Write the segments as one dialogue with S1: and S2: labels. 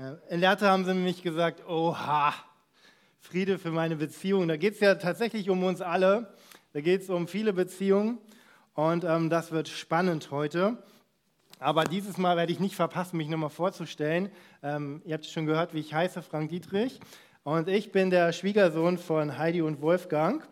S1: Äh, in Lehrte haben sie nämlich gesagt, oha, Friede für meine Beziehung. Da geht es ja tatsächlich um uns alle. Da geht es um viele Beziehungen und ähm, das wird spannend heute. Aber dieses Mal werde ich nicht verpassen, mich nochmal vorzustellen. Ähm, ihr habt schon gehört, wie ich heiße, Frank Dietrich. Und ich bin der Schwiegersohn von Heidi und Wolfgang.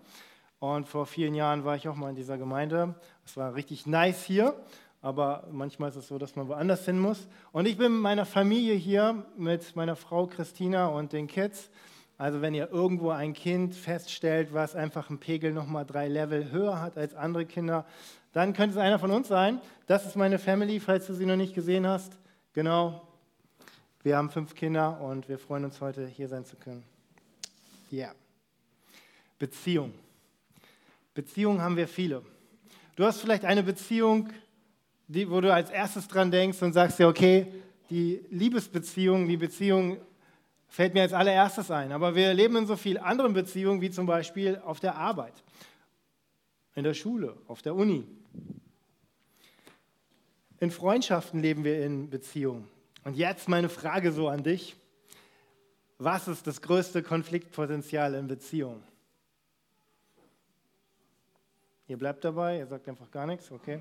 S1: Und vor vielen Jahren war ich auch mal in dieser Gemeinde. Es war richtig nice hier aber manchmal ist es so, dass man woanders hin muss. Und ich bin mit meiner Familie hier, mit meiner Frau Christina und den Kids. Also wenn ihr irgendwo ein Kind feststellt, was einfach einen Pegel nochmal drei Level höher hat als andere Kinder, dann könnte es einer von uns sein. Das ist meine Family, falls du sie noch nicht gesehen hast. Genau. Wir haben fünf Kinder und wir freuen uns heute hier sein zu können. Ja. Yeah. Beziehung. Beziehungen haben wir viele. Du hast vielleicht eine Beziehung die, wo du als erstes dran denkst und sagst ja, okay, die Liebesbeziehung, die Beziehung fällt mir als allererstes ein. Aber wir leben in so vielen anderen Beziehungen, wie zum Beispiel auf der Arbeit, in der Schule, auf der Uni. In Freundschaften leben wir in Beziehungen. Und jetzt meine Frage so an dich. Was ist das größte Konfliktpotenzial in Beziehungen? Ihr bleibt dabei, ihr sagt einfach gar nichts, okay.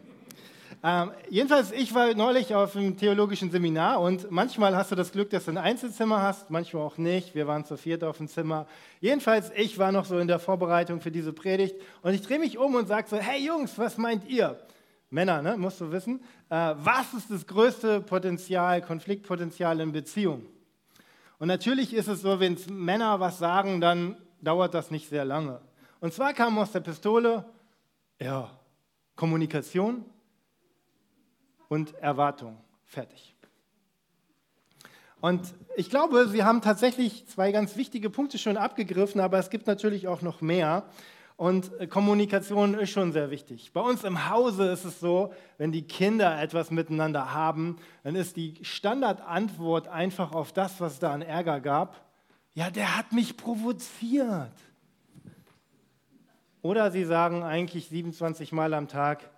S1: Ähm, jedenfalls, ich war neulich auf einem theologischen Seminar und manchmal hast du das Glück, dass du ein Einzelzimmer hast, manchmal auch nicht. Wir waren zu viert auf dem Zimmer. Jedenfalls, ich war noch so in der Vorbereitung für diese Predigt und ich drehe mich um und sage so, hey Jungs, was meint ihr? Männer, ne, musst du wissen. Äh, was ist das größte Potenzial, Konfliktpotenzial in Beziehung? Und natürlich ist es so, wenn Männer was sagen, dann dauert das nicht sehr lange. Und zwar kam aus der Pistole, ja, Kommunikation, und Erwartung. Fertig. Und ich glaube, Sie haben tatsächlich zwei ganz wichtige Punkte schon abgegriffen, aber es gibt natürlich auch noch mehr. Und Kommunikation ist schon sehr wichtig. Bei uns im Hause ist es so, wenn die Kinder etwas miteinander haben, dann ist die Standardantwort einfach auf das, was da an Ärger gab. Ja, der hat mich provoziert. Oder sie sagen eigentlich 27 Mal am Tag,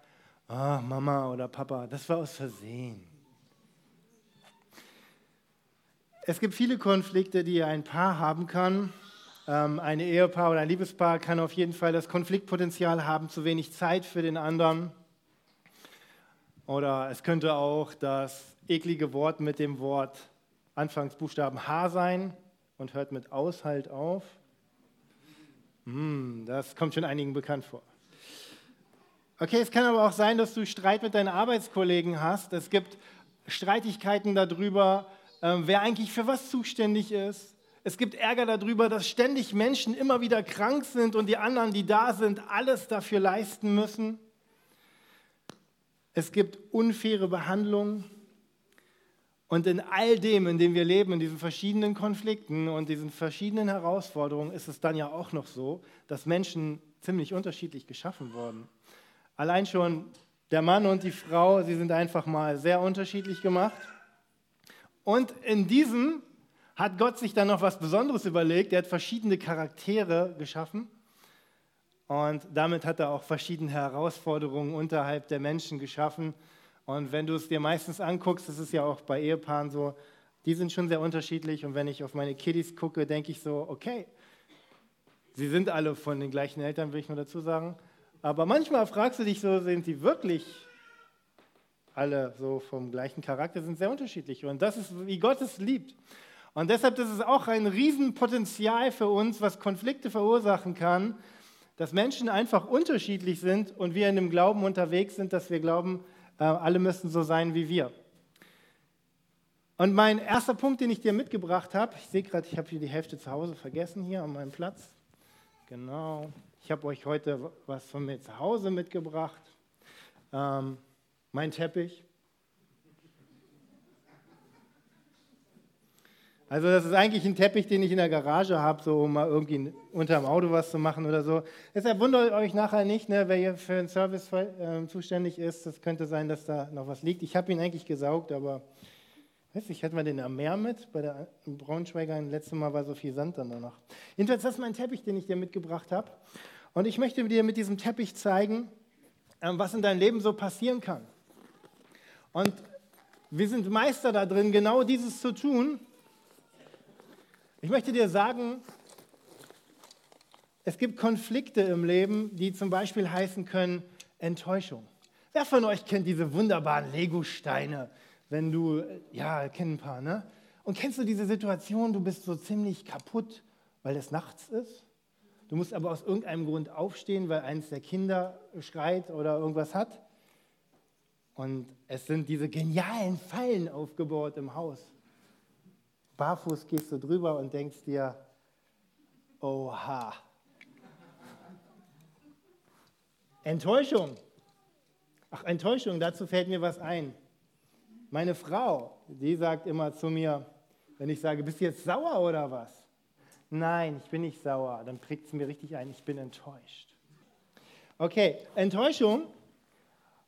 S1: ah, Mama oder Papa, das war aus Versehen. Es gibt viele Konflikte, die ein Paar haben kann. Ähm, ein Ehepaar oder ein Liebespaar kann auf jeden Fall das Konfliktpotenzial haben, zu wenig Zeit für den anderen. Oder es könnte auch das eklige Wort mit dem Wort Anfangsbuchstaben H sein und hört mit Aushalt auf. Hm, das kommt schon einigen bekannt vor. Okay, es kann aber auch sein, dass du Streit mit deinen Arbeitskollegen hast. Es gibt Streitigkeiten darüber, ähm, wer eigentlich für was zuständig ist. Es gibt Ärger darüber, dass ständig Menschen immer wieder krank sind und die anderen, die da sind, alles dafür leisten müssen. Es gibt unfaire Behandlung. Und in all dem, in dem wir leben, in diesen verschiedenen Konflikten und diesen verschiedenen Herausforderungen, ist es dann ja auch noch so, dass Menschen ziemlich unterschiedlich geschaffen wurden. Allein schon der Mann und die Frau, sie sind einfach mal sehr unterschiedlich gemacht. Und in diesem hat Gott sich dann noch was Besonderes überlegt. Er hat verschiedene Charaktere geschaffen. Und damit hat er auch verschiedene Herausforderungen unterhalb der Menschen geschaffen. Und wenn du es dir meistens anguckst, das ist ja auch bei Ehepaaren so, die sind schon sehr unterschiedlich. Und wenn ich auf meine Kiddies gucke, denke ich so, okay, sie sind alle von den gleichen Eltern, will ich nur dazu sagen. Aber manchmal fragst du dich so, sind die wirklich alle so vom gleichen Charakter, sind sehr unterschiedlich. Und das ist, wie Gott es liebt. Und deshalb ist es auch ein Riesenpotenzial für uns, was Konflikte verursachen kann, dass Menschen einfach unterschiedlich sind und wir in dem Glauben unterwegs sind, dass wir glauben, äh, alle müssen so sein wie wir. Und mein erster Punkt, den ich dir mitgebracht habe, ich sehe gerade, ich habe hier die Hälfte zu Hause vergessen, hier an meinem Platz. Genau. Ich habe euch heute was von mir zu Hause mitgebracht. Ähm, mein Teppich. Also das ist eigentlich ein Teppich, den ich in der Garage habe, so um mal irgendwie unter dem Auto was zu machen oder so. Deshalb wundert euch nachher nicht, ne, wer hier für den Service äh, zuständig ist. Das könnte sein, dass da noch was liegt. Ich habe ihn eigentlich gesaugt, aber weiß ich, hatten wir den am Meer mit? Bei der Braunschweiger, letztes Mal war so viel Sand dann danach. Jedenfalls, das ist mein Teppich, den ich dir mitgebracht habe. Und ich möchte dir mit diesem Teppich zeigen, ähm, was in deinem Leben so passieren kann. Und wir sind Meister da drin, genau dieses zu tun. Ich möchte dir sagen, es gibt Konflikte im Leben, die zum Beispiel heißen können Enttäuschung. Wer von euch kennt diese wunderbaren Lego-Steine? Wenn du, ja, kennen ein paar, ne? Und kennst du diese Situation, du bist so ziemlich kaputt, weil es nachts ist? Du musst aber aus irgendeinem Grund aufstehen, weil eins der Kinder schreit oder irgendwas hat. Und es sind diese genialen Fallen aufgebaut im Haus. Barfuß gehst du drüber und denkst dir, oha. Enttäuschung. Ach, Enttäuschung, dazu fällt mir was ein. Meine Frau, die sagt immer zu mir, wenn ich sage, bist du jetzt sauer oder was? Nein, ich bin nicht sauer. Dann prägt es mir richtig ein, ich bin enttäuscht. Okay, Enttäuschung.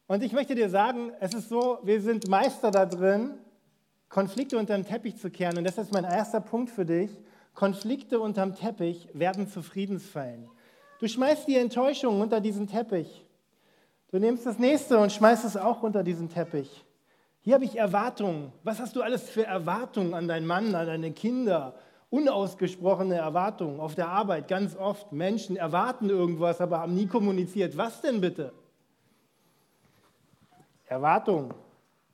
S1: Und ich möchte dir sagen, es ist so, wir sind Meister da drin, Konflikte unter den Teppich zu kehren. Und das ist mein erster Punkt für dich. Konflikte unterm Teppich werden zu Friedensfällen. Du schmeißt die Enttäuschung unter diesen Teppich. Du nimmst das nächste und schmeißt es auch unter diesen Teppich. Hier habe ich Erwartungen. Was hast du alles für Erwartungen an deinen Mann, an deine Kinder, unausgesprochene Erwartungen auf der Arbeit ganz oft. Menschen erwarten irgendwas, aber haben nie kommuniziert. Was denn bitte? Erwartungen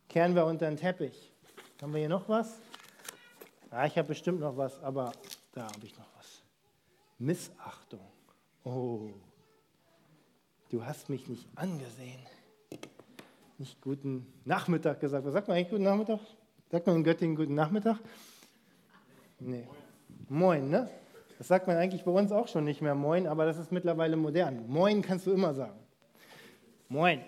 S1: kehren wir unter den Teppich. Haben wir hier noch was? Ja, ich habe bestimmt noch was, aber da habe ich noch was. Missachtung. Oh, du hast mich nicht angesehen. Nicht guten Nachmittag gesagt. Was sagt man eigentlich guten Nachmittag? Sagt man in Göttingen guten Nachmittag? Nee. Moin, ne? Das sagt man eigentlich bei uns auch schon nicht mehr Moin, aber das ist mittlerweile modern. Moin kannst du immer sagen. Moin.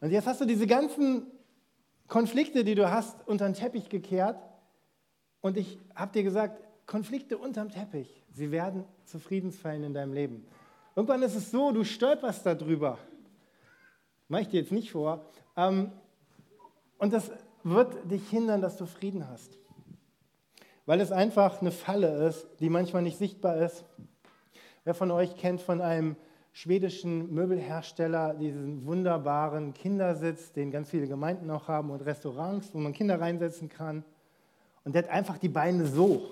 S1: Und jetzt hast du diese ganzen Konflikte, die du hast, unter den Teppich gekehrt. Und ich habe dir gesagt, Konflikte unterm Teppich, sie werden zu Friedensfällen in deinem Leben. Irgendwann ist es so, du stolperst darüber. Mache ich dir jetzt nicht vor. Ähm, und das wird dich hindern, dass du Frieden hast weil es einfach eine Falle ist, die manchmal nicht sichtbar ist. Wer von euch kennt von einem schwedischen Möbelhersteller diesen wunderbaren Kindersitz, den ganz viele Gemeinden auch haben und Restaurants, wo man Kinder reinsetzen kann. Und der hat einfach die Beine so.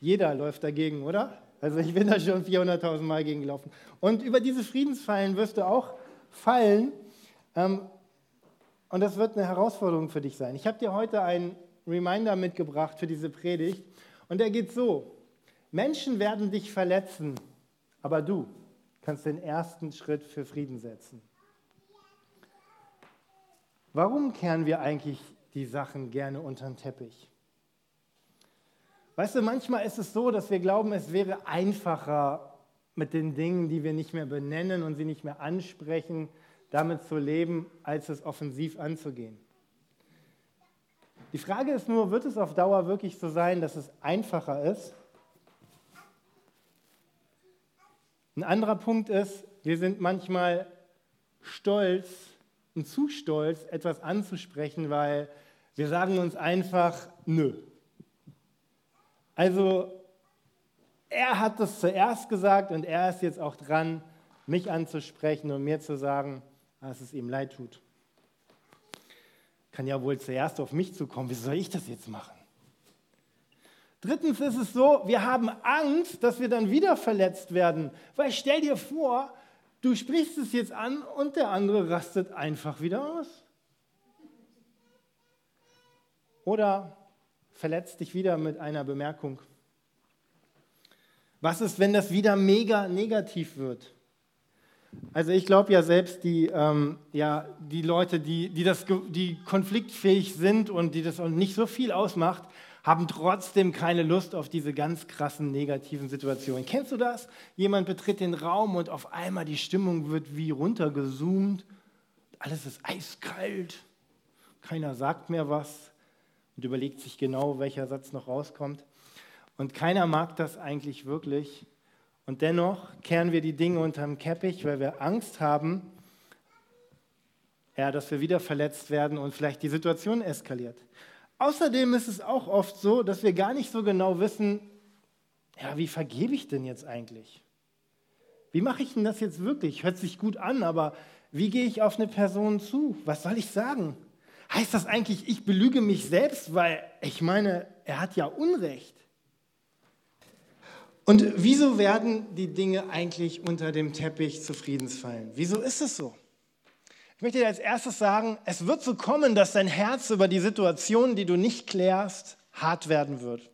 S1: Jeder läuft dagegen, oder? Also ich bin da schon 400.000 Mal gegen gelaufen. Und über diese Friedensfallen wirst du auch fallen. Ähm, und das wird eine Herausforderung für dich sein. Ich habe dir heute einen Reminder mitgebracht für diese Predigt. Und der geht so. Menschen werden dich verletzen, aber du kannst den ersten Schritt für Frieden setzen. Warum kehren wir eigentlich die Sachen gerne unter den Teppich? Weißt du, manchmal ist es so, dass wir glauben, es wäre einfacher mit den Dingen, die wir nicht mehr benennen und sie nicht mehr ansprechen, damit zu leben, als es offensiv anzugehen. Die Frage ist nur, wird es auf Dauer wirklich so sein, dass es einfacher ist? Ein anderer Punkt ist, wir sind manchmal stolz und zu stolz, etwas anzusprechen, weil wir sagen uns einfach, nö. Also er hat das zuerst gesagt und er ist jetzt auch dran, mich anzusprechen und mir zu sagen, dass es ihm leid tut. Kann ja wohl zuerst auf mich zukommen. Wie soll ich das jetzt machen? Drittens ist es so, wir haben Angst, dass wir dann wieder verletzt werden. Weil stell dir vor, du sprichst es jetzt an und der andere rastet einfach wieder aus. Oder verletzt dich wieder mit einer Bemerkung. Was ist, wenn das wieder mega negativ wird? Also ich glaube ja selbst, die, ähm, ja, die Leute, die, die, das, die konfliktfähig sind und die das nicht so viel ausmacht, haben trotzdem keine Lust auf diese ganz krassen negativen Situationen. Kennst du das? Jemand betritt den Raum und auf einmal die Stimmung wird wie runtergezoomt. Alles ist eiskalt. Keiner sagt mehr was und überlegt sich genau, welcher Satz noch rauskommt. Und keiner mag das eigentlich wirklich. Und dennoch kehren wir die Dinge unterm Käppich, weil wir Angst haben, ja, dass wir wieder verletzt werden und vielleicht die Situation eskaliert. Außerdem ist es auch oft so, dass wir gar nicht so genau wissen, ja, wie vergebe ich denn jetzt eigentlich? Wie mache ich denn das jetzt wirklich? Hört sich gut an, aber wie gehe ich auf eine Person zu? Was soll ich sagen? Heißt das eigentlich, ich belüge mich selbst, weil ich meine, er hat ja Unrecht. Und wieso werden die Dinge eigentlich unter dem Teppich zu Friedensfallen? Wieso ist es so? Ich möchte dir als erstes sagen, es wird so kommen, dass dein Herz über die Situation, die du nicht klärst, hart werden wird.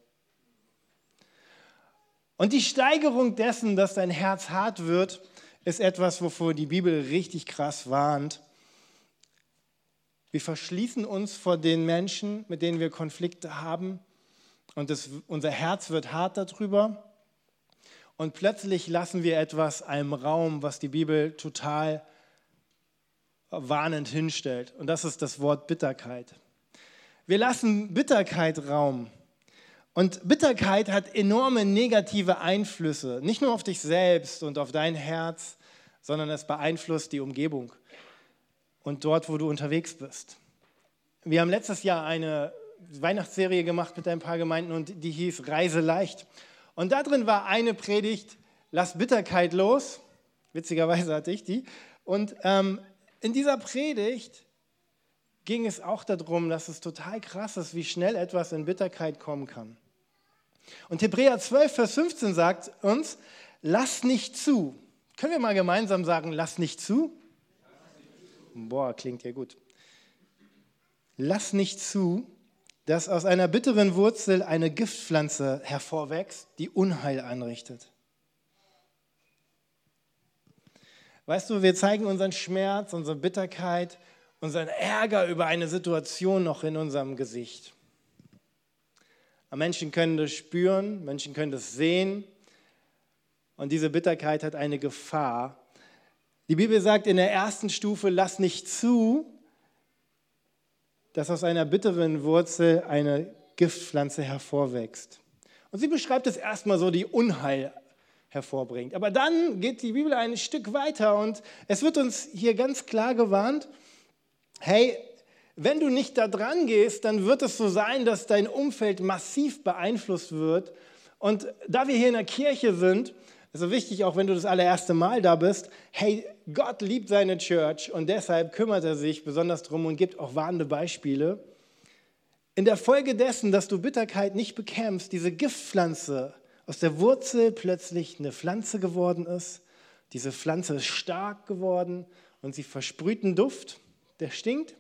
S1: Und die Steigerung dessen, dass dein Herz hart wird, ist etwas, wovor die Bibel richtig krass warnt. Wir verschließen uns vor den Menschen, mit denen wir Konflikte haben, und das, unser Herz wird hart darüber und plötzlich lassen wir etwas einem Raum, was die Bibel total warnend hinstellt. Und das ist das Wort Bitterkeit. Wir lassen Bitterkeit Raum. Und Bitterkeit hat enorme negative Einflüsse, nicht nur auf dich selbst und auf dein Herz, sondern es beeinflusst die Umgebung und dort, wo du unterwegs bist. Wir haben letztes Jahr eine Weihnachtsserie gemacht mit ein paar Gemeinden und die hieß Reise leicht. Und da drin war eine Predigt, lass Bitterkeit los. Witzigerweise hatte ich die. Und ähm, in dieser Predigt ging es auch darum, dass es total krass ist, wie schnell etwas in Bitterkeit kommen kann. Und Hebräer 12, Vers 15 sagt uns, lass nicht zu. Können wir mal gemeinsam sagen, lass nicht zu? Boah, klingt ja gut. Lass nicht zu, dass aus einer bitteren Wurzel eine Giftpflanze hervorwächst, die Unheil anrichtet. Weißt du, wir zeigen unseren Schmerz, unsere Bitterkeit, unseren Ärger über eine Situation noch in unserem Gesicht. Menschen können das spüren, Menschen können das sehen und diese Bitterkeit hat eine Gefahr. Die Bibel sagt in der ersten Stufe, lass nicht zu, dass aus einer bitteren Wurzel eine Giftpflanze hervorwächst. Und sie beschreibt es erstmal so, die Unheil hervorbringt. Aber dann geht die Bibel ein Stück weiter und es wird uns hier ganz klar gewarnt, hey, wenn du nicht da dran gehst, dann wird es so sein, dass dein Umfeld massiv beeinflusst wird. Und da wir hier in der Kirche sind, also wichtig, auch wenn du das allererste Mal da bist, hey, Gott liebt seine Church und deshalb kümmert er sich besonders drum und gibt auch warnende Beispiele. In der Folge dessen, dass du Bitterkeit nicht bekämpfst, diese Giftpflanze aus der Wurzel plötzlich eine Pflanze geworden ist. Diese Pflanze ist stark geworden und sie versprüht einen Duft, der stinkt.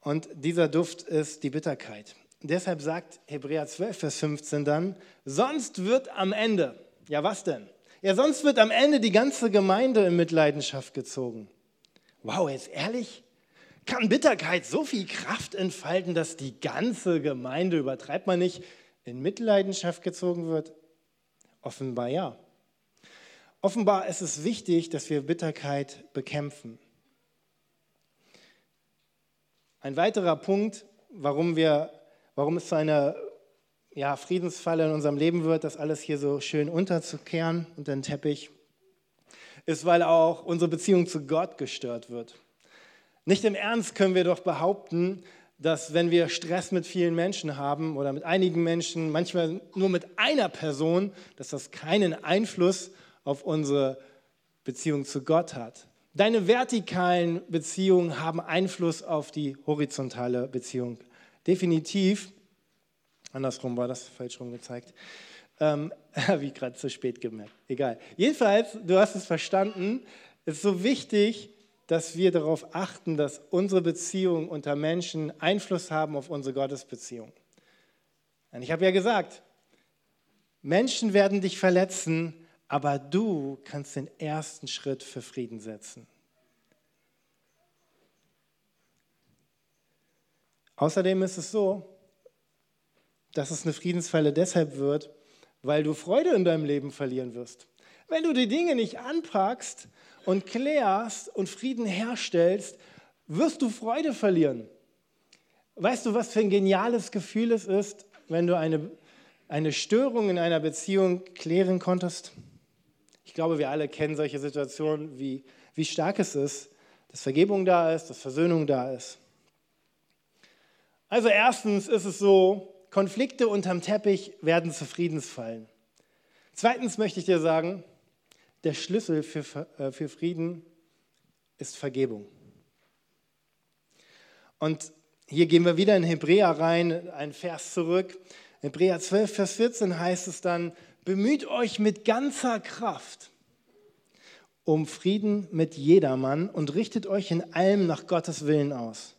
S1: Und dieser Duft ist die Bitterkeit. Deshalb sagt Hebräer 12, Vers 15 dann, sonst wird am Ende, ja was denn? Ja, sonst wird am Ende die ganze Gemeinde in Mitleidenschaft gezogen. Wow, jetzt ehrlich? Kann Bitterkeit so viel Kraft entfalten, dass die ganze Gemeinde, übertreibt man nicht, in Mitleidenschaft gezogen wird? Offenbar ja. Offenbar ist es wichtig, dass wir Bitterkeit bekämpfen. Ein weiterer Punkt, warum wir warum es zu einer ja, Friedensfalle in unserem Leben wird, das alles hier so schön unterzukehren unter den Teppich, ist, weil auch unsere Beziehung zu Gott gestört wird. Nicht im Ernst können wir doch behaupten, dass wenn wir Stress mit vielen Menschen haben oder mit einigen Menschen, manchmal nur mit einer Person, dass das keinen Einfluss auf unsere Beziehung zu Gott hat. Deine vertikalen Beziehungen haben Einfluss auf die horizontale Beziehung definitiv, andersrum war das falsch rum gezeigt, ähm, wie gerade zu spät gemerkt, egal. Jedenfalls, du hast es verstanden, es ist so wichtig, dass wir darauf achten, dass unsere Beziehungen unter Menschen Einfluss haben auf unsere Gottesbeziehung. Und ich habe ja gesagt, Menschen werden dich verletzen, aber du kannst den ersten Schritt für Frieden setzen. Außerdem ist es so, dass es eine Friedensfalle deshalb wird, weil du Freude in deinem Leben verlieren wirst. Wenn du die Dinge nicht anpackst und klärst und Frieden herstellst, wirst du Freude verlieren. Weißt du, was für ein geniales Gefühl es ist, wenn du eine, eine Störung in einer Beziehung klären konntest? Ich glaube, wir alle kennen solche Situationen, wie, wie stark es ist, dass Vergebung da ist, dass Versöhnung da ist. Also erstens ist es so, Konflikte unterm Teppich werden zu Friedensfallen. Zweitens möchte ich dir sagen, der Schlüssel für, äh, für Frieden ist Vergebung. Und hier gehen wir wieder in Hebräer rein, ein Vers zurück. Hebräer 12, Vers 14 heißt es dann, bemüht euch mit ganzer Kraft um Frieden mit jedermann und richtet euch in allem nach Gottes Willen aus.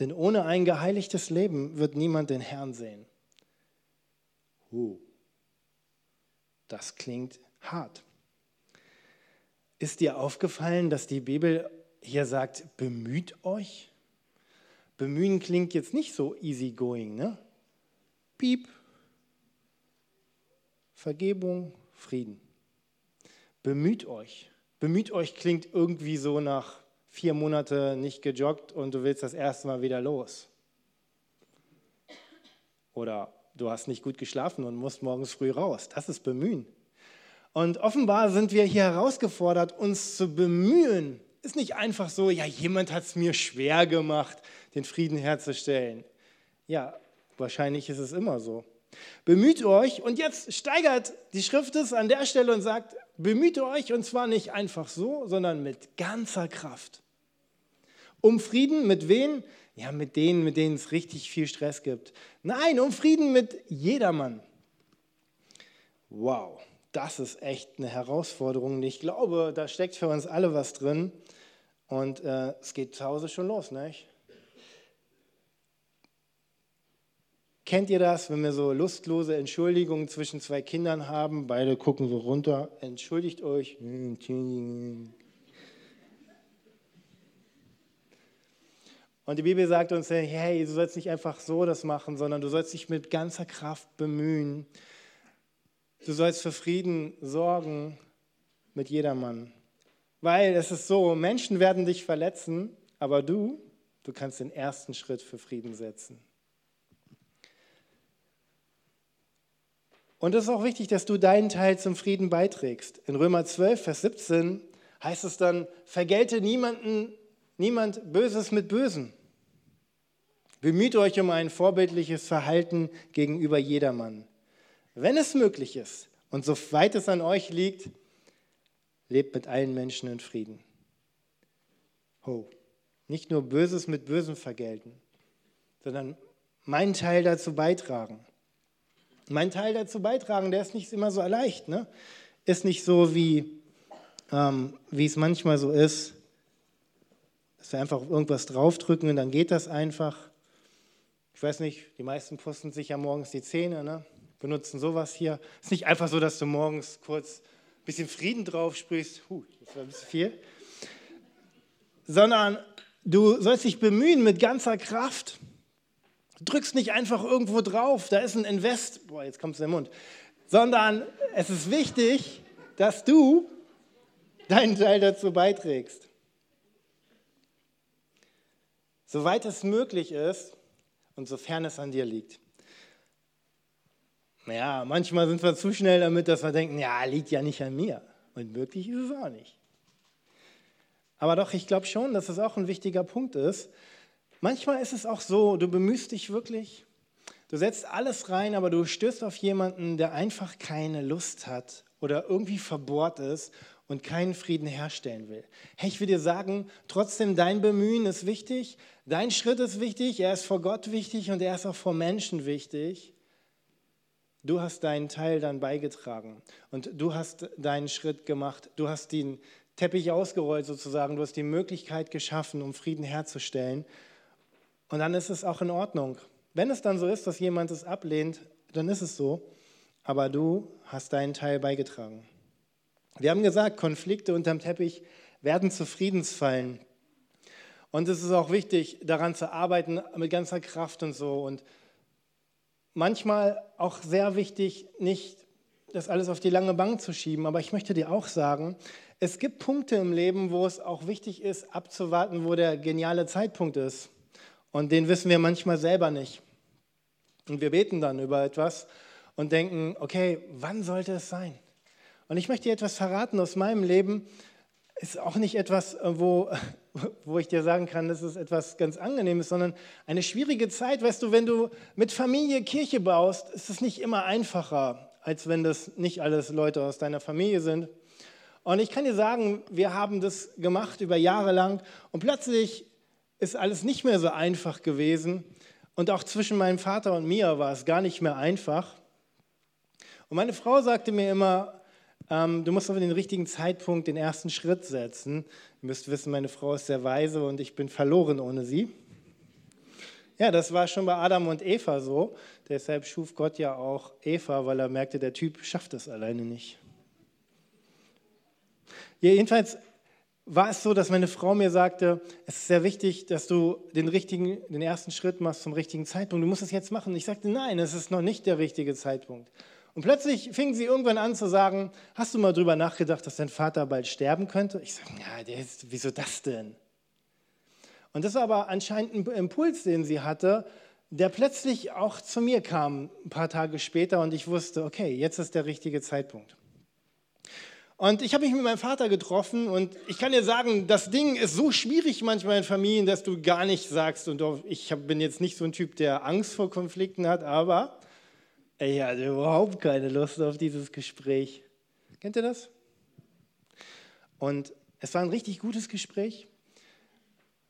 S1: Denn ohne ein geheiligtes Leben wird niemand den Herrn sehen. Uh, das klingt hart. Ist dir aufgefallen, dass die Bibel hier sagt, bemüht euch? Bemühen klingt jetzt nicht so easygoing, ne? Piep. Vergebung, Frieden. Bemüht euch. Bemüht euch klingt irgendwie so nach vier Monate nicht gejoggt und du willst das erste Mal wieder los. Oder du hast nicht gut geschlafen und musst morgens früh raus. Das ist Bemühen. Und offenbar sind wir hier herausgefordert, uns zu bemühen. Ist nicht einfach so, ja, jemand hat es mir schwer gemacht, den Frieden herzustellen. Ja, wahrscheinlich ist es immer so. Bemüht euch und jetzt steigert die Schrift es an der Stelle und sagt, bemüht euch und zwar nicht einfach so, sondern mit ganzer Kraft. Um Frieden mit wen? Ja, mit denen, mit denen es richtig viel Stress gibt. Nein, um Frieden mit jedermann. Wow das ist echt eine Herausforderung. Ich glaube, da steckt für uns alle was drin. Und äh, es geht zu Hause schon los, nicht? Kennt ihr das, wenn wir so lustlose Entschuldigungen zwischen zwei Kindern haben? Beide gucken so runter, entschuldigt euch. Und die Bibel sagt uns, hey, du sollst nicht einfach so das machen, sondern du sollst dich mit ganzer Kraft bemühen, Du sollst für Frieden sorgen mit jedermann. Weil es ist so, Menschen werden dich verletzen, aber du, du kannst den ersten Schritt für Frieden setzen. Und es ist auch wichtig, dass du deinen Teil zum Frieden beiträgst. In Römer 12, Vers 17 heißt es dann, vergelte niemanden, niemand Böses mit Bösen. Bemüht euch um ein vorbildliches Verhalten gegenüber jedermann wenn es möglich ist und soweit es an euch liegt, lebt mit allen Menschen in Frieden. Ho. Nicht nur Böses mit Bösem vergelten, sondern meinen Teil dazu beitragen. Mein Teil dazu beitragen, der ist nicht immer so leicht. Ne? Ist nicht so, wie, ähm, wie es manchmal so ist, dass wir einfach irgendwas draufdrücken und dann geht das einfach. Ich weiß nicht, die meisten pusten sich ja morgens die Zähne. Ne? benutzen sowas hier. Es ist nicht einfach so, dass du morgens kurz ein bisschen Frieden drauf sprichst. Huh, das war ein bisschen viel. Sondern du sollst dich bemühen mit ganzer Kraft. Du drückst nicht einfach irgendwo drauf, da ist ein Invest. Boah, jetzt kommt es in den Mund. Sondern es ist wichtig, dass du deinen Teil dazu beiträgst. Soweit es möglich ist und sofern es an dir liegt. Naja, manchmal sind wir zu schnell damit, dass wir denken, ja, liegt ja nicht an mir. Und möglich ist es auch nicht. Aber doch, ich glaube schon, dass es auch ein wichtiger Punkt ist. Manchmal ist es auch so, du bemühst dich wirklich, du setzt alles rein, aber du stößt auf jemanden, der einfach keine Lust hat oder irgendwie verbohrt ist und keinen Frieden herstellen will. Hey, ich will dir sagen, trotzdem dein Bemühen ist wichtig, dein Schritt ist wichtig, er ist vor Gott wichtig und er ist auch vor Menschen wichtig. Du hast deinen Teil dann beigetragen und du hast deinen Schritt gemacht. Du hast den Teppich ausgerollt sozusagen. Du hast die Möglichkeit geschaffen, um Frieden herzustellen. Und dann ist es auch in Ordnung. Wenn es dann so ist, dass jemand es ablehnt, dann ist es so. Aber du hast deinen Teil beigetragen. Wir haben gesagt, Konflikte unterm Teppich werden zu Friedensfallen. Und es ist auch wichtig, daran zu arbeiten mit ganzer Kraft und so. Und manchmal auch sehr wichtig, nicht das alles auf die lange Bank zu schieben, aber ich möchte dir auch sagen, es gibt Punkte im Leben, wo es auch wichtig ist, abzuwarten, wo der geniale Zeitpunkt ist. Und den wissen wir manchmal selber nicht. Und wir beten dann über etwas und denken, okay, wann sollte es sein? Und ich möchte dir etwas verraten aus meinem Leben. Ist auch nicht etwas, wo wo ich dir sagen kann, das ist etwas ganz Angenehmes, sondern eine schwierige Zeit. Weißt du, wenn du mit Familie Kirche baust, ist es nicht immer einfacher, als wenn das nicht alles Leute aus deiner Familie sind. Und ich kann dir sagen, wir haben das gemacht über Jahre lang und plötzlich ist alles nicht mehr so einfach gewesen. Und auch zwischen meinem Vater und mir war es gar nicht mehr einfach. Und meine Frau sagte mir immer, ähm, du musst auf den richtigen Zeitpunkt den ersten Schritt setzen. Ihr müsst wissen, meine Frau ist sehr weise und ich bin verloren ohne sie. Ja, das war schon bei Adam und Eva so. Deshalb schuf Gott ja auch Eva, weil er merkte, der Typ schafft das alleine nicht. Ja, jedenfalls war es so, dass meine Frau mir sagte, es ist sehr wichtig, dass du den, richtigen, den ersten Schritt machst zum richtigen Zeitpunkt. Du musst es jetzt machen. Ich sagte, nein, es ist noch nicht der richtige Zeitpunkt. Und plötzlich fing sie irgendwann an zu sagen, hast du mal drüber nachgedacht, dass dein Vater bald sterben könnte? Ich sage, ja, der ist, wieso das denn? Und das war aber anscheinend ein Impuls, den sie hatte, der plötzlich auch zu mir kam, ein paar Tage später, und ich wusste, okay, jetzt ist der richtige Zeitpunkt. Und ich habe mich mit meinem Vater getroffen und ich kann dir sagen, das Ding ist so schwierig manchmal in Familien, dass du gar nicht sagst, und ich bin jetzt nicht so ein Typ, der Angst vor Konflikten hat, aber ich hatte überhaupt keine Lust auf dieses Gespräch. Kennt ihr das? Und es war ein richtig gutes Gespräch.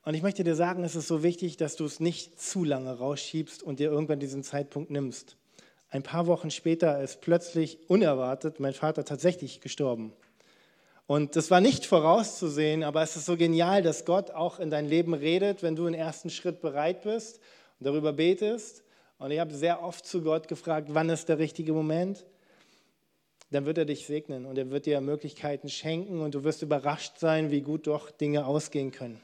S1: Und ich möchte dir sagen, es ist so wichtig, dass du es nicht zu lange rausschiebst und dir irgendwann diesen Zeitpunkt nimmst. Ein paar Wochen später ist plötzlich unerwartet mein Vater tatsächlich gestorben. Und das war nicht vorauszusehen, aber es ist so genial, dass Gott auch in dein Leben redet, wenn du den ersten Schritt bereit bist und darüber betest. Und ich habe sehr oft zu Gott gefragt, wann ist der richtige Moment? Dann wird er dich segnen und er wird dir Möglichkeiten schenken und du wirst überrascht sein, wie gut doch Dinge ausgehen können.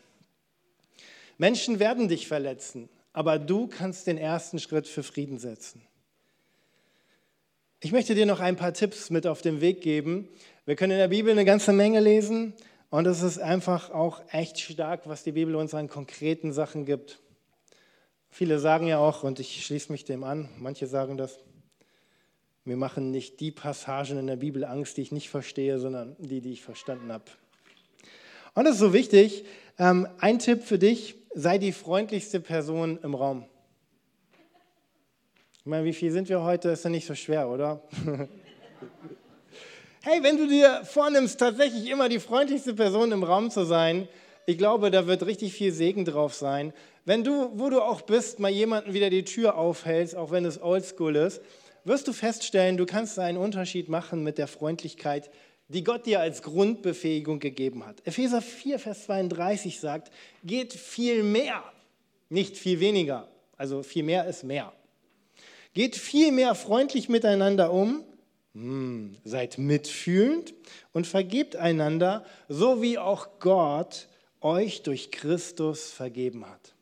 S1: Menschen werden dich verletzen, aber du kannst den ersten Schritt für Frieden setzen. Ich möchte dir noch ein paar Tipps mit auf den Weg geben. Wir können in der Bibel eine ganze Menge lesen und es ist einfach auch echt stark, was die Bibel uns an konkreten Sachen gibt. Viele sagen ja auch, und ich schließe mich dem an, manche sagen das, mir machen nicht die Passagen in der Bibel Angst, die ich nicht verstehe, sondern die, die ich verstanden habe. Und das ist so wichtig. Ähm, ein Tipp für dich, sei die freundlichste Person im Raum. Ich meine, wie viel sind wir heute? Ist ja nicht so schwer, oder? hey, wenn du dir vornimmst, tatsächlich immer die freundlichste Person im Raum zu sein, ich glaube, da wird richtig viel Segen drauf sein. Wenn du, wo du auch bist, mal jemanden wieder die Tür aufhältst, auch wenn es oldschool ist, wirst du feststellen, du kannst einen Unterschied machen mit der Freundlichkeit, die Gott dir als Grundbefähigung gegeben hat. Epheser 4, Vers 32 sagt, geht viel mehr, nicht viel weniger. Also viel mehr ist mehr. Geht viel mehr freundlich miteinander um, hm, seid mitfühlend und vergebt einander, so wie auch Gott euch durch Christus vergeben hat.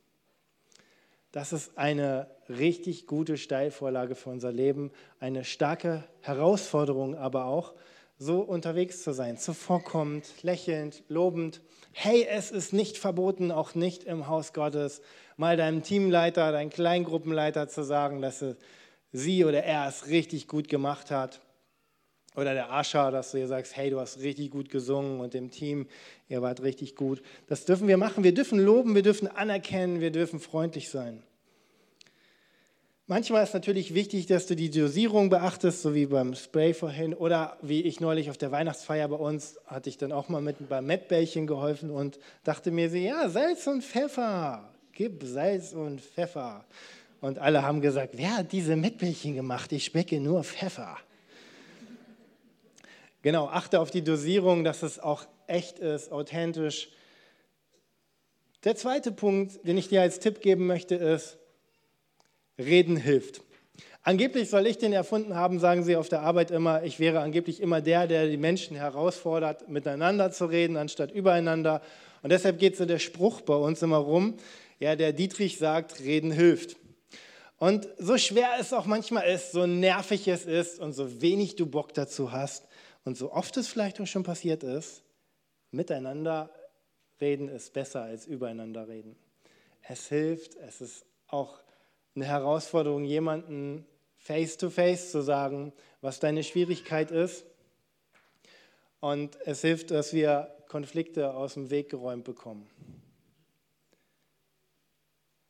S1: Das ist eine richtig gute Steilvorlage für unser Leben, eine starke Herausforderung aber auch, so unterwegs zu sein, zuvorkommend, lächelnd, lobend. Hey, es ist nicht verboten, auch nicht im Haus Gottes, mal deinem Teamleiter, deinem Kleingruppenleiter zu sagen, dass sie oder er es richtig gut gemacht hat. Oder der Ascha, dass du ihr sagst, hey, du hast richtig gut gesungen und dem Team, ihr wart richtig gut. Das dürfen wir machen. Wir dürfen loben, wir dürfen anerkennen, wir dürfen freundlich sein. Manchmal ist natürlich wichtig, dass du die Dosierung beachtest, so wie beim Spray vorhin. Oder wie ich neulich auf der Weihnachtsfeier bei uns, hatte ich dann auch mal mit beim Mettbällchen geholfen und dachte mir, ja, Salz und Pfeffer, gib Salz und Pfeffer. Und alle haben gesagt, wer hat diese Mettbällchen gemacht? Ich schmecke nur Pfeffer. Genau, achte auf die Dosierung, dass es auch echt ist, authentisch. Der zweite Punkt, den ich dir als Tipp geben möchte, ist, Reden hilft. Angeblich soll ich den erfunden haben, sagen sie auf der Arbeit immer, ich wäre angeblich immer der, der die Menschen herausfordert, miteinander zu reden, anstatt übereinander. Und deshalb geht so der Spruch bei uns immer rum, ja, der Dietrich sagt, Reden hilft. Und so schwer es auch manchmal ist, so nervig es ist und so wenig du Bock dazu hast und so oft es vielleicht auch schon passiert ist, miteinander reden ist besser als übereinander reden. Es hilft, es ist auch eine Herausforderung, jemanden face-to-face -face zu sagen, was deine Schwierigkeit ist. Und es hilft, dass wir Konflikte aus dem Weg geräumt bekommen.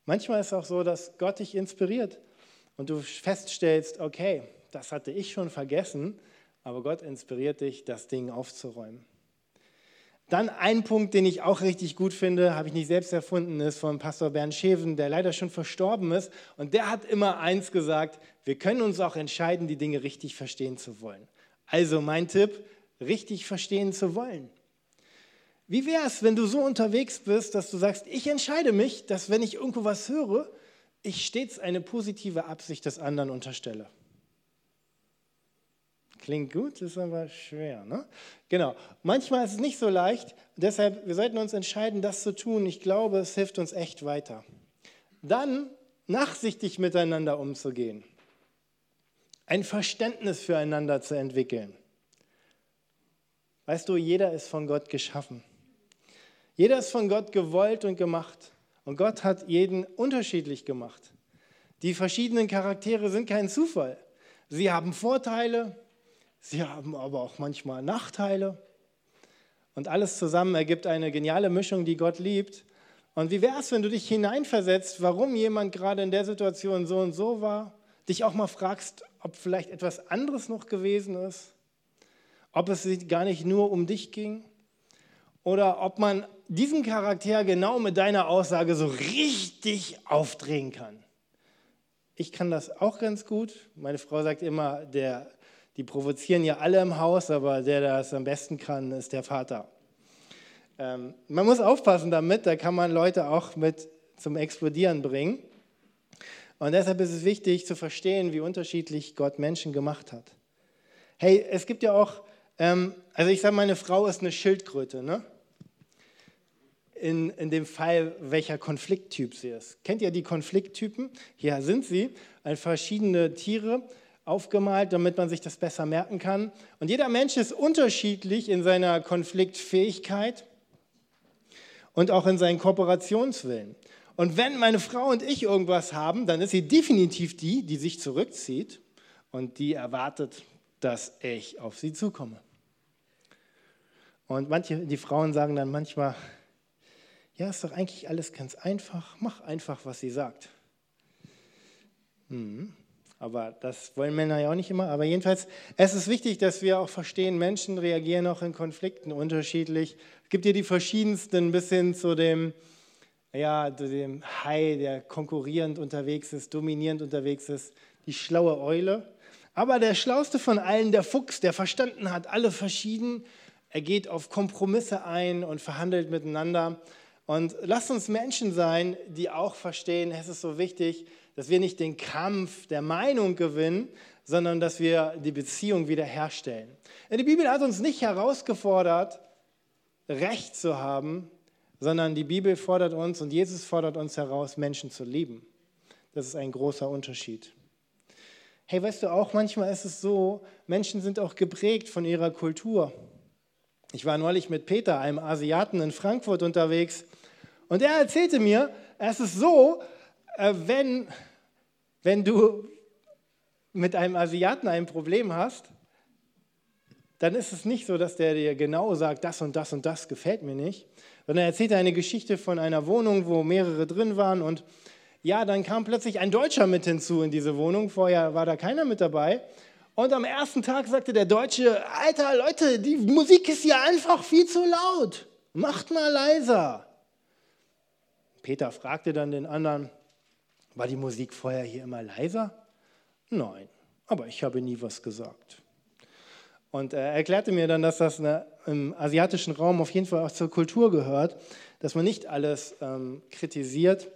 S1: Manchmal ist es auch so, dass Gott dich inspiriert und du feststellst, okay, das hatte ich schon vergessen, aber Gott inspiriert dich, das Ding aufzuräumen. Dann ein Punkt, den ich auch richtig gut finde, habe ich nicht selbst erfunden, ist von Pastor Bernd Scheven, der leider schon verstorben ist. Und der hat immer eins gesagt, wir können uns auch entscheiden, die Dinge richtig verstehen zu wollen. Also mein Tipp, richtig verstehen zu wollen. Wie wäre es, wenn du so unterwegs bist, dass du sagst, ich entscheide mich, dass wenn ich irgendwo was höre, ich stets eine positive Absicht des anderen unterstelle. Klingt gut, ist aber schwer. Ne? Genau. Manchmal ist es nicht so leicht. Deshalb, wir sollten uns entscheiden, das zu tun. Ich glaube, es hilft uns echt weiter. Dann nachsichtig miteinander umzugehen. Ein Verständnis füreinander zu entwickeln. Weißt du, jeder ist von Gott geschaffen. Jeder ist von Gott gewollt und gemacht. Und Gott hat jeden unterschiedlich gemacht. Die verschiedenen Charaktere sind kein Zufall. Sie haben Vorteile, Sie haben aber auch manchmal Nachteile. Und alles zusammen ergibt eine geniale Mischung, die Gott liebt. Und wie wäre es, wenn du dich hineinversetzt, warum jemand gerade in der Situation so und so war? Dich auch mal fragst, ob vielleicht etwas anderes noch gewesen ist? Ob es gar nicht nur um dich ging? Oder ob man diesen Charakter genau mit deiner Aussage so richtig aufdrehen kann? Ich kann das auch ganz gut. Meine Frau sagt immer, der die provozieren ja alle im Haus, aber der, der es am besten kann, ist der Vater. Ähm, man muss aufpassen damit, da kann man Leute auch mit zum Explodieren bringen. Und deshalb ist es wichtig zu verstehen, wie unterschiedlich Gott Menschen gemacht hat. Hey, es gibt ja auch, ähm, also ich sage, meine Frau ist eine Schildkröte, ne? In, in dem Fall, welcher Konflikttyp sie ist. Kennt ihr die Konflikttypen? Hier sind sie, verschiedene Tiere aufgemalt, damit man sich das besser merken kann. Und jeder Mensch ist unterschiedlich in seiner Konfliktfähigkeit und auch in seinen Kooperationswillen. Und wenn meine Frau und ich irgendwas haben, dann ist sie definitiv die, die sich zurückzieht und die erwartet, dass ich auf sie zukomme. Und manche, die Frauen sagen dann manchmal, ja, ist doch eigentlich alles ganz einfach, mach einfach, was sie sagt. Hm. Aber das wollen Männer ja auch nicht immer. Aber jedenfalls, es ist wichtig, dass wir auch verstehen, Menschen reagieren auch in Konflikten unterschiedlich. Es gibt hier die verschiedensten bis hin zu dem, ja, zu dem Hai, der konkurrierend unterwegs ist, dominierend unterwegs ist, die schlaue Eule. Aber der schlauste von allen, der Fuchs, der verstanden hat, alle verschieden, er geht auf Kompromisse ein und verhandelt miteinander. Und lasst uns Menschen sein, die auch verstehen, es ist so wichtig, dass wir nicht den Kampf der Meinung gewinnen, sondern dass wir die Beziehung wiederherstellen. Die Bibel hat uns nicht herausgefordert, Recht zu haben, sondern die Bibel fordert uns und Jesus fordert uns heraus, Menschen zu lieben. Das ist ein großer Unterschied. Hey, weißt du auch, manchmal ist es so, Menschen sind auch geprägt von ihrer Kultur. Ich war neulich mit Peter, einem Asiaten in Frankfurt unterwegs, und er erzählte mir, es ist so, äh, wenn wenn du mit einem Asiaten ein Problem hast, dann ist es nicht so, dass der dir genau sagt, das und das und das gefällt mir nicht, sondern er erzählt eine Geschichte von einer Wohnung, wo mehrere drin waren. Und ja, dann kam plötzlich ein Deutscher mit hinzu in diese Wohnung, vorher war da keiner mit dabei. Und am ersten Tag sagte der Deutsche, Alter Leute, die Musik ist ja einfach viel zu laut, macht mal leiser. Peter fragte dann den anderen, war die Musik vorher hier immer leiser? Nein, aber ich habe nie was gesagt. Und er erklärte mir dann, dass das im asiatischen Raum auf jeden Fall auch zur Kultur gehört, dass man nicht alles ähm, kritisiert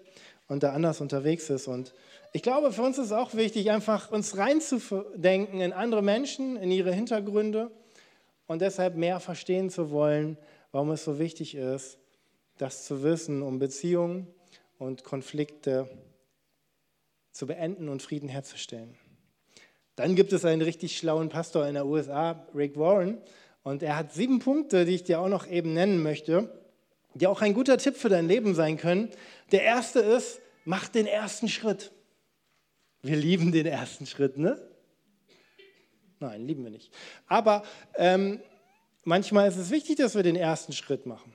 S1: und da anders unterwegs ist. Und ich glaube, für uns ist es auch wichtig, einfach uns reinzudenken in andere Menschen, in ihre Hintergründe und deshalb mehr verstehen zu wollen, warum es so wichtig ist, das zu wissen, um Beziehungen und Konflikte zu beenden und Frieden herzustellen. Dann gibt es einen richtig schlauen Pastor in der USA, Rick Warren, und er hat sieben Punkte, die ich dir auch noch eben nennen möchte, die auch ein guter Tipp für dein Leben sein können. Der erste ist, mach den ersten Schritt. Wir lieben den ersten Schritt, ne? Nein, lieben wir nicht. Aber ähm, manchmal ist es wichtig, dass wir den ersten Schritt machen.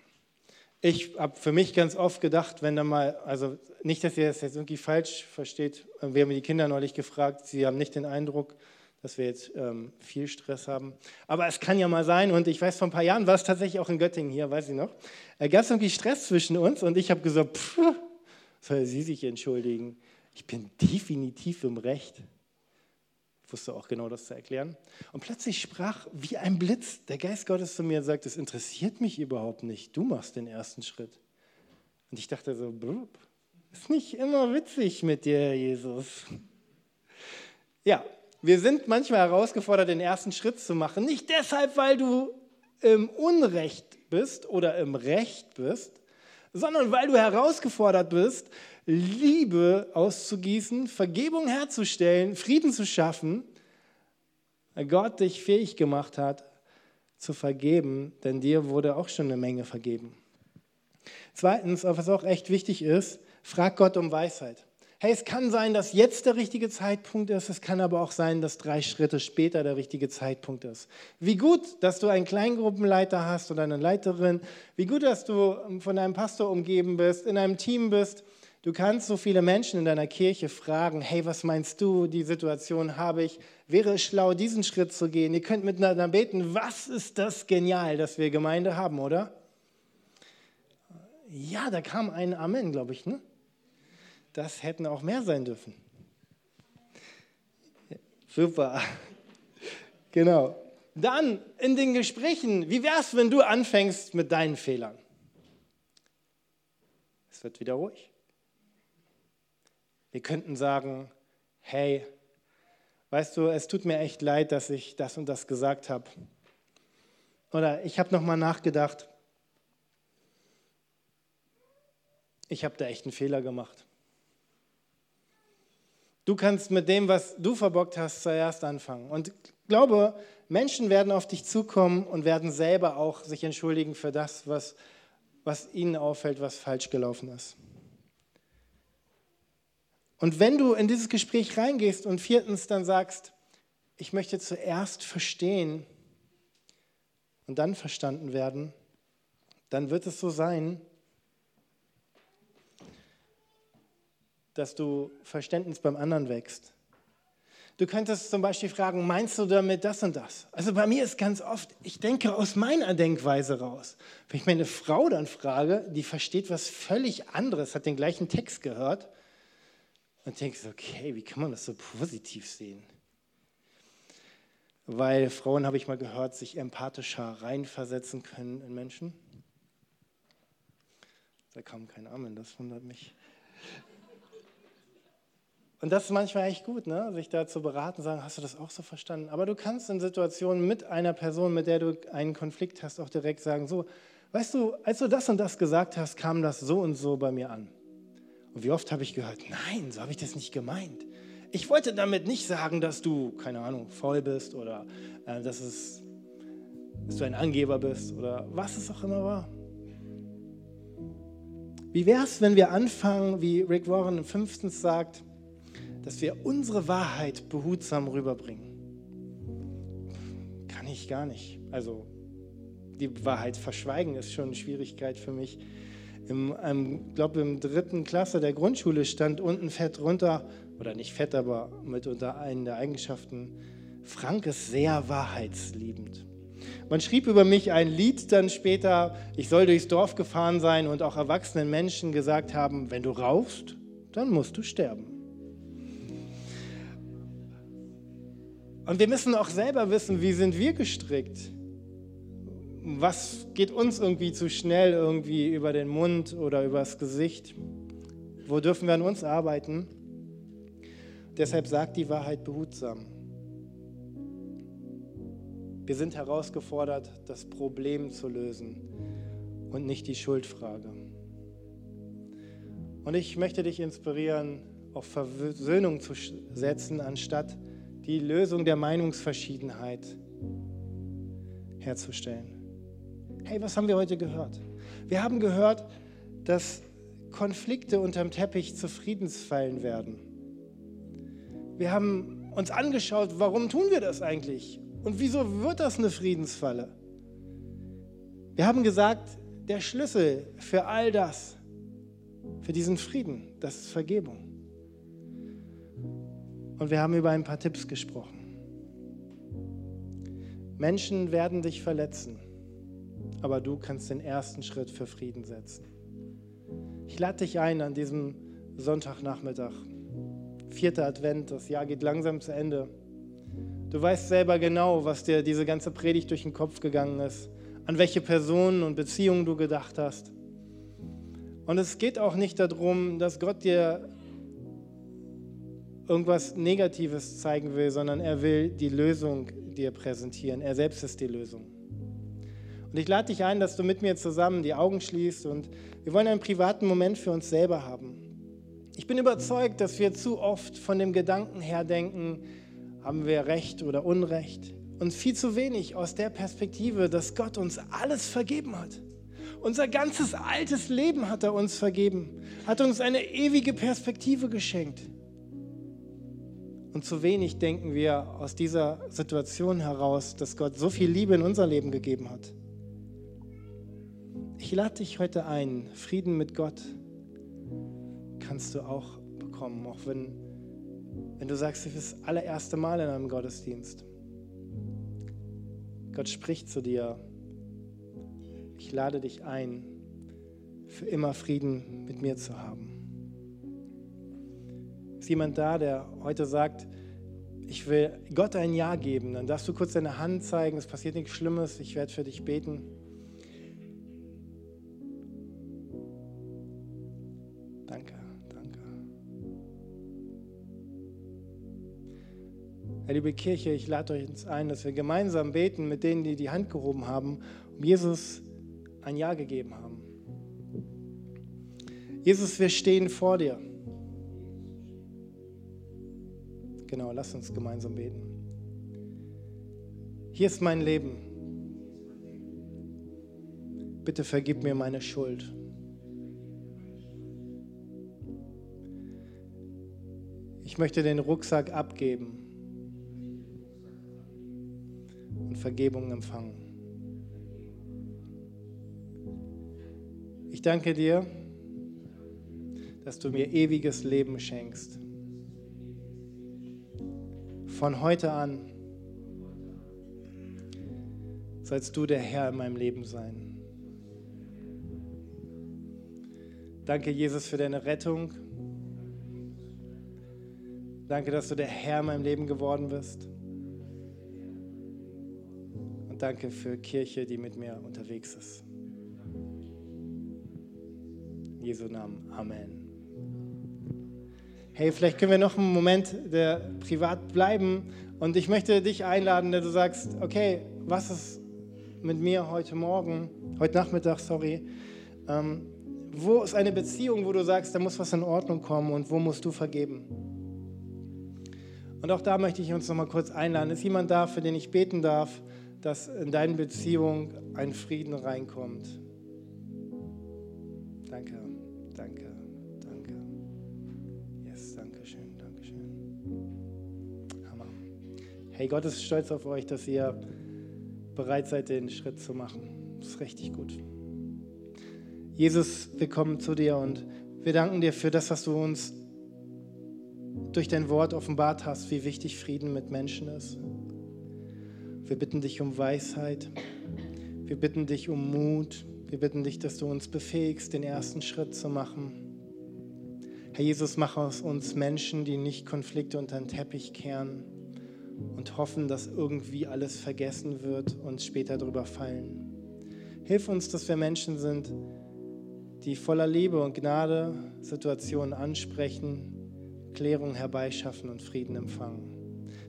S1: Ich habe für mich ganz oft gedacht, wenn da mal, also nicht, dass ihr das jetzt irgendwie falsch versteht, wir haben die Kinder neulich gefragt, sie haben nicht den Eindruck, dass wir jetzt ähm, viel Stress haben. Aber es kann ja mal sein, und ich weiß, vor ein paar Jahren war es tatsächlich auch in Göttingen hier, weiß ich noch, da gab es irgendwie Stress zwischen uns und ich habe gesagt, pff, soll sie sich entschuldigen? Ich bin definitiv im Recht. Wusste auch genau das zu erklären. Und plötzlich sprach wie ein Blitz der Geist Gottes zu mir und sagte, es interessiert mich überhaupt nicht, du machst den ersten Schritt. Und ich dachte so, blub, ist nicht immer witzig mit dir, Jesus. Ja, wir sind manchmal herausgefordert, den ersten Schritt zu machen. Nicht deshalb, weil du im Unrecht bist oder im Recht bist, sondern weil du herausgefordert bist, Liebe auszugießen, Vergebung herzustellen, Frieden zu schaffen, weil Gott dich fähig gemacht hat, zu vergeben, denn dir wurde auch schon eine Menge vergeben. Zweitens, was auch echt wichtig ist, frag Gott um Weisheit. Hey, es kann sein, dass jetzt der richtige Zeitpunkt ist, es kann aber auch sein, dass drei Schritte später der richtige Zeitpunkt ist. Wie gut, dass du einen Kleingruppenleiter hast oder eine Leiterin, wie gut, dass du von deinem Pastor umgeben bist, in einem Team bist. Du kannst so viele Menschen in deiner Kirche fragen, hey, was meinst du, die Situation habe ich, wäre es schlau, diesen Schritt zu gehen? Ihr könnt miteinander beten, was ist das genial, dass wir Gemeinde haben, oder? Ja, da kam ein Amen, glaube ich, ne? das hätten auch mehr sein dürfen. Super. Genau. Dann in den Gesprächen, wie wäre es, wenn du anfängst mit deinen Fehlern? Es wird wieder ruhig. Wir könnten sagen, hey, weißt du, es tut mir echt leid, dass ich das und das gesagt habe. Oder ich habe nochmal nachgedacht, ich habe da echt einen Fehler gemacht. Du kannst mit dem, was du verbockt hast, zuerst anfangen. Und glaube, Menschen werden auf dich zukommen und werden selber auch sich entschuldigen für das, was, was ihnen auffällt, was falsch gelaufen ist. Und wenn du in dieses Gespräch reingehst und viertens dann sagst, ich möchte zuerst verstehen und dann verstanden werden, dann wird es so sein, dass du Verständnis beim anderen wächst. Du könntest zum Beispiel fragen, meinst du damit das und das? Also bei mir ist ganz oft, ich denke aus meiner Denkweise raus. Wenn ich meine Frau dann frage, die versteht was völlig anderes, hat den gleichen Text gehört und denkt, okay, wie kann man das so positiv sehen? Weil Frauen, habe ich mal gehört, sich empathischer reinversetzen können in Menschen. Da kam kein Amen, das wundert mich. Und das ist manchmal echt gut, ne? sich da zu beraten, sagen, hast du das auch so verstanden? Aber du kannst in Situationen mit einer Person, mit der du einen Konflikt hast, auch direkt sagen, so, weißt du, als du das und das gesagt hast, kam das so und so bei mir an. Und wie oft habe ich gehört, nein, so habe ich das nicht gemeint. Ich wollte damit nicht sagen, dass du, keine Ahnung, faul bist oder äh, dass, es, dass du ein Angeber bist oder was es auch immer war. Wie wäre es, wenn wir anfangen, wie Rick Warren fünftens sagt, dass wir unsere Wahrheit behutsam rüberbringen. Kann ich gar nicht. Also die Wahrheit verschweigen ist schon eine Schwierigkeit für mich. Im, ich glaube, im dritten Klasse der Grundschule stand unten fett runter, oder nicht fett, aber mit unter einen der Eigenschaften, Frank ist sehr wahrheitsliebend. Man schrieb über mich ein Lied dann später, ich soll durchs Dorf gefahren sein und auch erwachsenen Menschen gesagt haben, wenn du rauchst, dann musst du sterben. Und wir müssen auch selber wissen, wie sind wir gestrickt? Was geht uns irgendwie zu schnell irgendwie über den Mund oder übers Gesicht? Wo dürfen wir an uns arbeiten? Deshalb sagt die Wahrheit behutsam. Wir sind herausgefordert, das Problem zu lösen und nicht die Schuldfrage. Und ich möchte dich inspirieren, auf Versöhnung zu setzen, anstatt die Lösung der Meinungsverschiedenheit herzustellen. Hey, was haben wir heute gehört? Wir haben gehört, dass Konflikte unterm Teppich zu Friedensfallen werden. Wir haben uns angeschaut, warum tun wir das eigentlich? Und wieso wird das eine Friedensfalle? Wir haben gesagt, der Schlüssel für all das, für diesen Frieden, das ist Vergebung. Und wir haben über ein paar Tipps gesprochen. Menschen werden dich verletzen, aber du kannst den ersten Schritt für Frieden setzen. Ich lade dich ein an diesem Sonntagnachmittag. Vierter Advent, das Jahr geht langsam zu Ende. Du weißt selber genau, was dir diese ganze Predigt durch den Kopf gegangen ist, an welche Personen und Beziehungen du gedacht hast. Und es geht auch nicht darum, dass Gott dir irgendwas Negatives zeigen will, sondern er will die Lösung dir präsentieren. Er selbst ist die Lösung. Und ich lade dich ein, dass du mit mir zusammen die Augen schließt und wir wollen einen privaten Moment für uns selber haben. Ich bin überzeugt, dass wir zu oft von dem Gedanken her denken, haben wir Recht oder Unrecht? Und viel zu wenig aus der Perspektive, dass Gott uns alles vergeben hat. Unser ganzes altes Leben hat er uns vergeben, hat uns eine ewige Perspektive geschenkt. Und zu wenig denken wir aus dieser Situation heraus, dass Gott so viel Liebe in unser Leben gegeben hat. Ich lade dich heute ein, Frieden mit Gott kannst du auch bekommen, auch wenn, wenn du sagst, es ist das allererste Mal in einem Gottesdienst. Gott spricht zu dir. Ich lade dich ein, für immer Frieden mit mir zu haben. Ist jemand da, der heute sagt, ich will Gott ein Ja geben, dann darfst du kurz deine Hand zeigen, es passiert nichts Schlimmes, ich werde für dich beten. Ja, liebe Kirche, ich lade euch ein, dass wir gemeinsam beten mit denen, die die Hand gehoben haben, um Jesus ein Ja gegeben haben. Jesus, wir stehen vor dir. Genau, lass uns gemeinsam beten. Hier ist mein Leben. Bitte vergib mir meine Schuld. Ich möchte den Rucksack abgeben und Vergebung empfangen. Ich danke dir, dass du mir ewiges Leben schenkst von heute an sollst du der Herr in meinem Leben sein. Danke, Jesus, für deine Rettung. Danke, dass du der Herr in meinem Leben geworden bist. Danke für Kirche, die mit mir unterwegs ist. In Jesu Namen. Amen hey, vielleicht können wir noch einen Moment der privat bleiben und ich möchte dich einladen, dass du sagst, okay, was ist mit mir heute Morgen, heute Nachmittag, sorry, ähm, wo ist eine Beziehung, wo du sagst, da muss was in Ordnung kommen und wo musst du vergeben? Und auch da möchte ich uns noch mal kurz einladen. Ist jemand da, für den ich beten darf, dass in deine Beziehung ein Frieden reinkommt? Danke, danke. Hey, Gott ist stolz auf euch, dass ihr bereit seid, den Schritt zu machen. Das ist richtig gut. Jesus, wir kommen zu dir und wir danken dir für das, was du uns durch dein Wort offenbart hast, wie wichtig Frieden mit Menschen ist. Wir bitten dich um Weisheit. Wir bitten dich um Mut. Wir bitten dich, dass du uns befähigst, den ersten Schritt zu machen. Herr Jesus, mach aus uns Menschen, die nicht Konflikte unter den Teppich kehren, und hoffen, dass irgendwie alles vergessen wird und später drüber fallen. Hilf uns, dass wir Menschen sind, die voller Liebe und Gnade Situationen ansprechen, Klärung herbeischaffen und Frieden empfangen.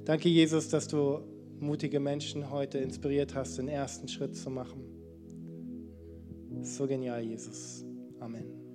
S1: Danke, Jesus, dass du mutige Menschen heute inspiriert hast, den ersten Schritt zu machen. So genial, Jesus. Amen.